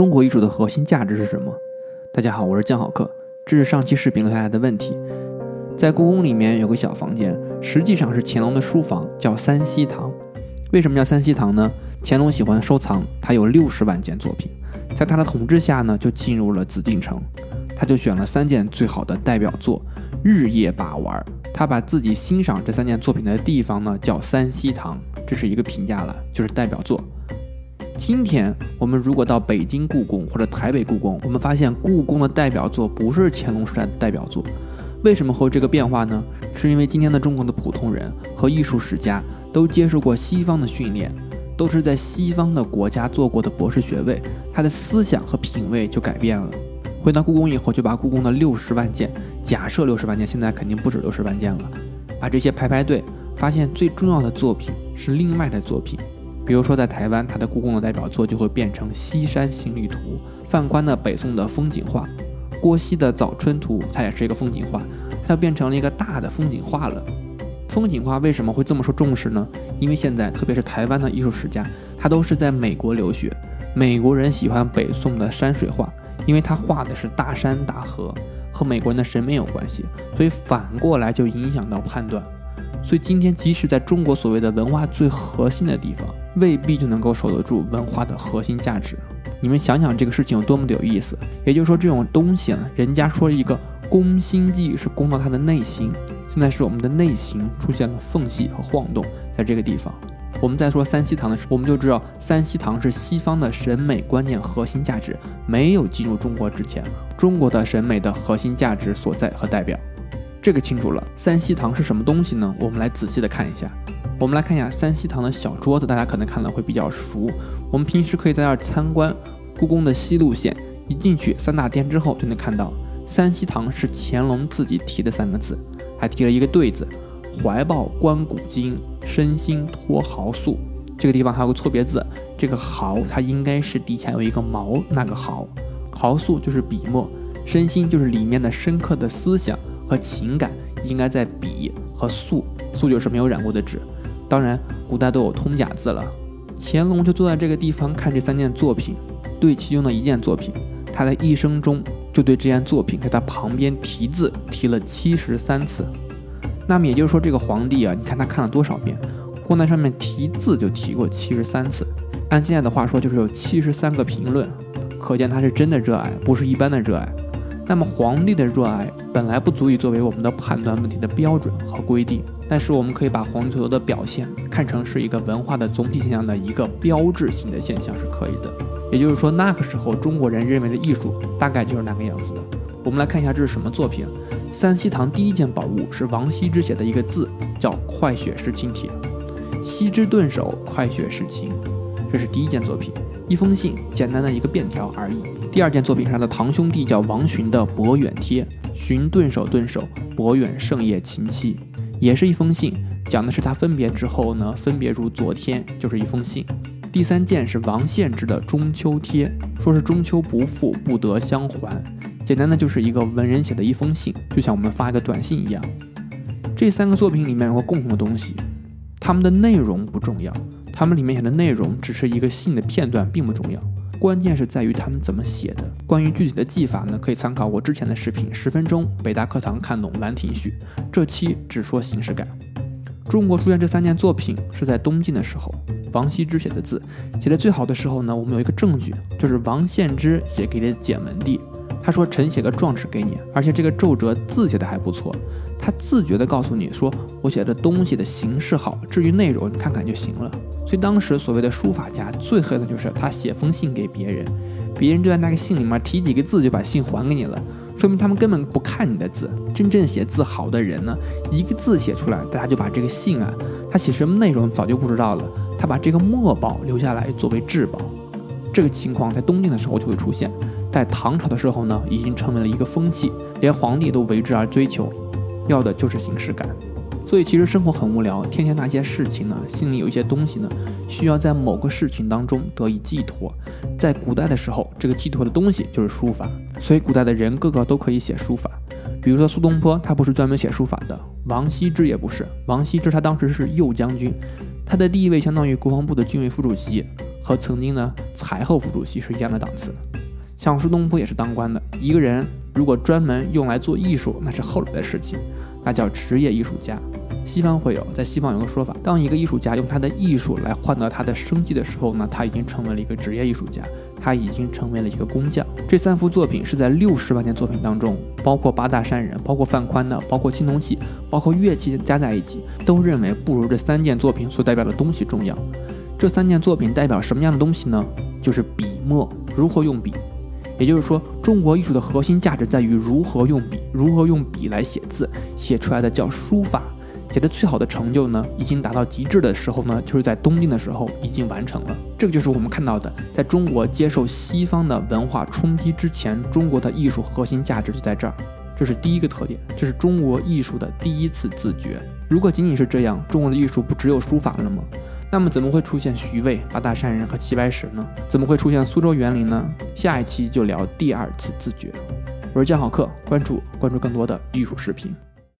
中国艺术的核心价值是什么？大家好，我是江好客。这是上期视频留下来的问题。在故宫里面有个小房间，实际上是乾隆的书房，叫三希堂。为什么叫三希堂呢？乾隆喜欢收藏，他有六十万件作品，在他的统治下呢，就进入了紫禁城，他就选了三件最好的代表作，日夜把玩。他把自己欣赏这三件作品的地方呢，叫三希堂，这是一个评价了，就是代表作。今天我们如果到北京故宫或者台北故宫，我们发现故宫的代表作不是乾隆时代的代表作，为什么会有这个变化呢？是因为今天的中国的普通人和艺术史家都接受过西方的训练，都是在西方的国家做过的博士学位，他的思想和品味就改变了。回到故宫以后，就把故宫的六十万件，假设六十万件，现在肯定不止六十万件了，把这些排排队，发现最重要的作品是另外的作品。比如说，在台湾，它的故宫的代表作就会变成《西山行旅图》，范宽的北宋的风景画，郭熙的《早春图》，它也是一个风景画，它变成了一个大的风景画了。风景画为什么会这么受重视呢？因为现在，特别是台湾的艺术史家，他都是在美国留学，美国人喜欢北宋的山水画，因为他画的是大山大河，和美国人的审美有关系，所以反过来就影响到判断。所以今天，即使在中国所谓的文化最核心的地方，未必就能够守得住文化的核心价值。你们想想这个事情有多么的有意思。也就是说，这种东西呢，人家说一个攻心计是攻到他的内心，现在是我们的内心出现了缝隙和晃动，在这个地方。我们在说三希堂的时候，我们就知道三希堂是西方的审美观念核心价值没有进入中国之前，中国的审美的核心价值所在和代表。这个清楚了，三希堂是什么东西呢？我们来仔细的看一下。我们来看一下三希堂的小桌子，大家可能看了会比较熟。我们平时可以在这儿参观故宫的西路线，一进去三大殿之后就能看到三希堂是乾隆自己提的三个字，还提了一个对子，怀抱观古今，身心托豪素。这个地方还有个错别字，这个豪它应该是底下有一个毛，那个豪，豪素就是笔墨，身心就是里面的深刻的思想。和情感应该在笔和素，素就是没有染过的纸。当然，古代都有通假字了。乾隆就坐在这个地方看这三件作品，对其中的一件作品，他的一生中就对这件作品在他旁边题字提了七十三次。那么也就是说，这个皇帝啊，你看他看了多少遍，光在上面题字就提过七十三次。按现在的话说，就是有七十三个评论，可见他是真的热爱，不是一般的热爱。那么皇帝的热爱本来不足以作为我们的判断问题的标准和规定，但是我们可以把皇帝所有的表现看成是一个文化的总体现象的一个标志性的现象是可以的。也就是说，那个时候中国人认为的艺术大概就是那个样子的。我们来看一下这是什么作品。三希堂第一件宝物是王羲之写的一个字，叫“快雪时晴帖”。羲之顿首，快雪时晴。这是第一件作品，一封信，简单的一个便条而已。第二件作品是他的堂兄弟叫王洵的《博远帖》，洵顿首顿首，博远胜业勤戚，也是一封信，讲的是他分别之后呢，分别如昨天，就是一封信。第三件是王献之的《中秋帖》，说是中秋不复，不得相还，简单的就是一个文人写的一封信，就像我们发一个短信一样。这三个作品里面有个共同的东西，他们的内容不重要。他们里面写的内容只是一个信的片段，并不重要，关键是在于他们怎么写的。关于具体的技法呢，可以参考我之前的视频《十分钟北大课堂看懂兰亭序》，这期只说形式感。中国出现这三件作品是在东晋的时候，王羲之写的字写的最好的时候呢，我们有一个证据，就是王献之写给的简文帝。他说：“臣写个状纸给你，而且这个奏折字写的还不错。他自觉地告诉你说，我写的东西的形式好，至于内容你看看就行了。所以当时所谓的书法家最恨的就是他写封信给别人，别人就在那个信里面提几个字就把信还给你了，说明他们根本不看你的字。真正写字好的人呢，一个字写出来，大家就把这个信啊，他写什么内容早就不知道了，他把这个墨宝留下来作为至宝。这个情况在东晋的时候就会出现。”在唐朝的时候呢，已经成为了一个风气，连皇帝都为之而追求，要的就是形式感。所以其实生活很无聊，天天那些事情呢，心里有一些东西呢，需要在某个事情当中得以寄托。在古代的时候，这个寄托的东西就是书法，所以古代的人个个都可以写书法。比如说苏东坡，他不是专门写书法的；王羲之也不是。王羲之他当时是右将军，他的地位相当于国防部的军委副主席，和曾经呢财后副主席是一样的档次。像苏东坡也是当官的。一个人如果专门用来做艺术，那是后来的事情，那叫职业艺术家。西方会有，在西方有个说法，当一个艺术家用他的艺术来换得他的生计的时候呢，他已经成为了一个职业艺术家，他已经成为了一个工匠。这三幅作品是在六十万件作品当中，包括八大山人，包括范宽的，包括青铜器，包括乐器加在一起，都认为不如这三件作品所代表的东西重要。这三件作品代表什么样的东西呢？就是笔墨，如何用笔。也就是说，中国艺术的核心价值在于如何用笔，如何用笔来写字，写出来的叫书法。写的最好的成就呢，已经达到极致的时候呢，就是在东晋的时候已经完成了。这个就是我们看到的，在中国接受西方的文化冲击之前，中国的艺术核心价值就在这儿。这是第一个特点，这是中国艺术的第一次自觉。如果仅仅是这样，中国的艺术不只有书法了吗？那么怎么会出现徐渭、八大山人和齐白石呢？怎么会出现苏州园林呢？下一期就聊第二次自觉。我是江好客，关注关注更多的艺术视频。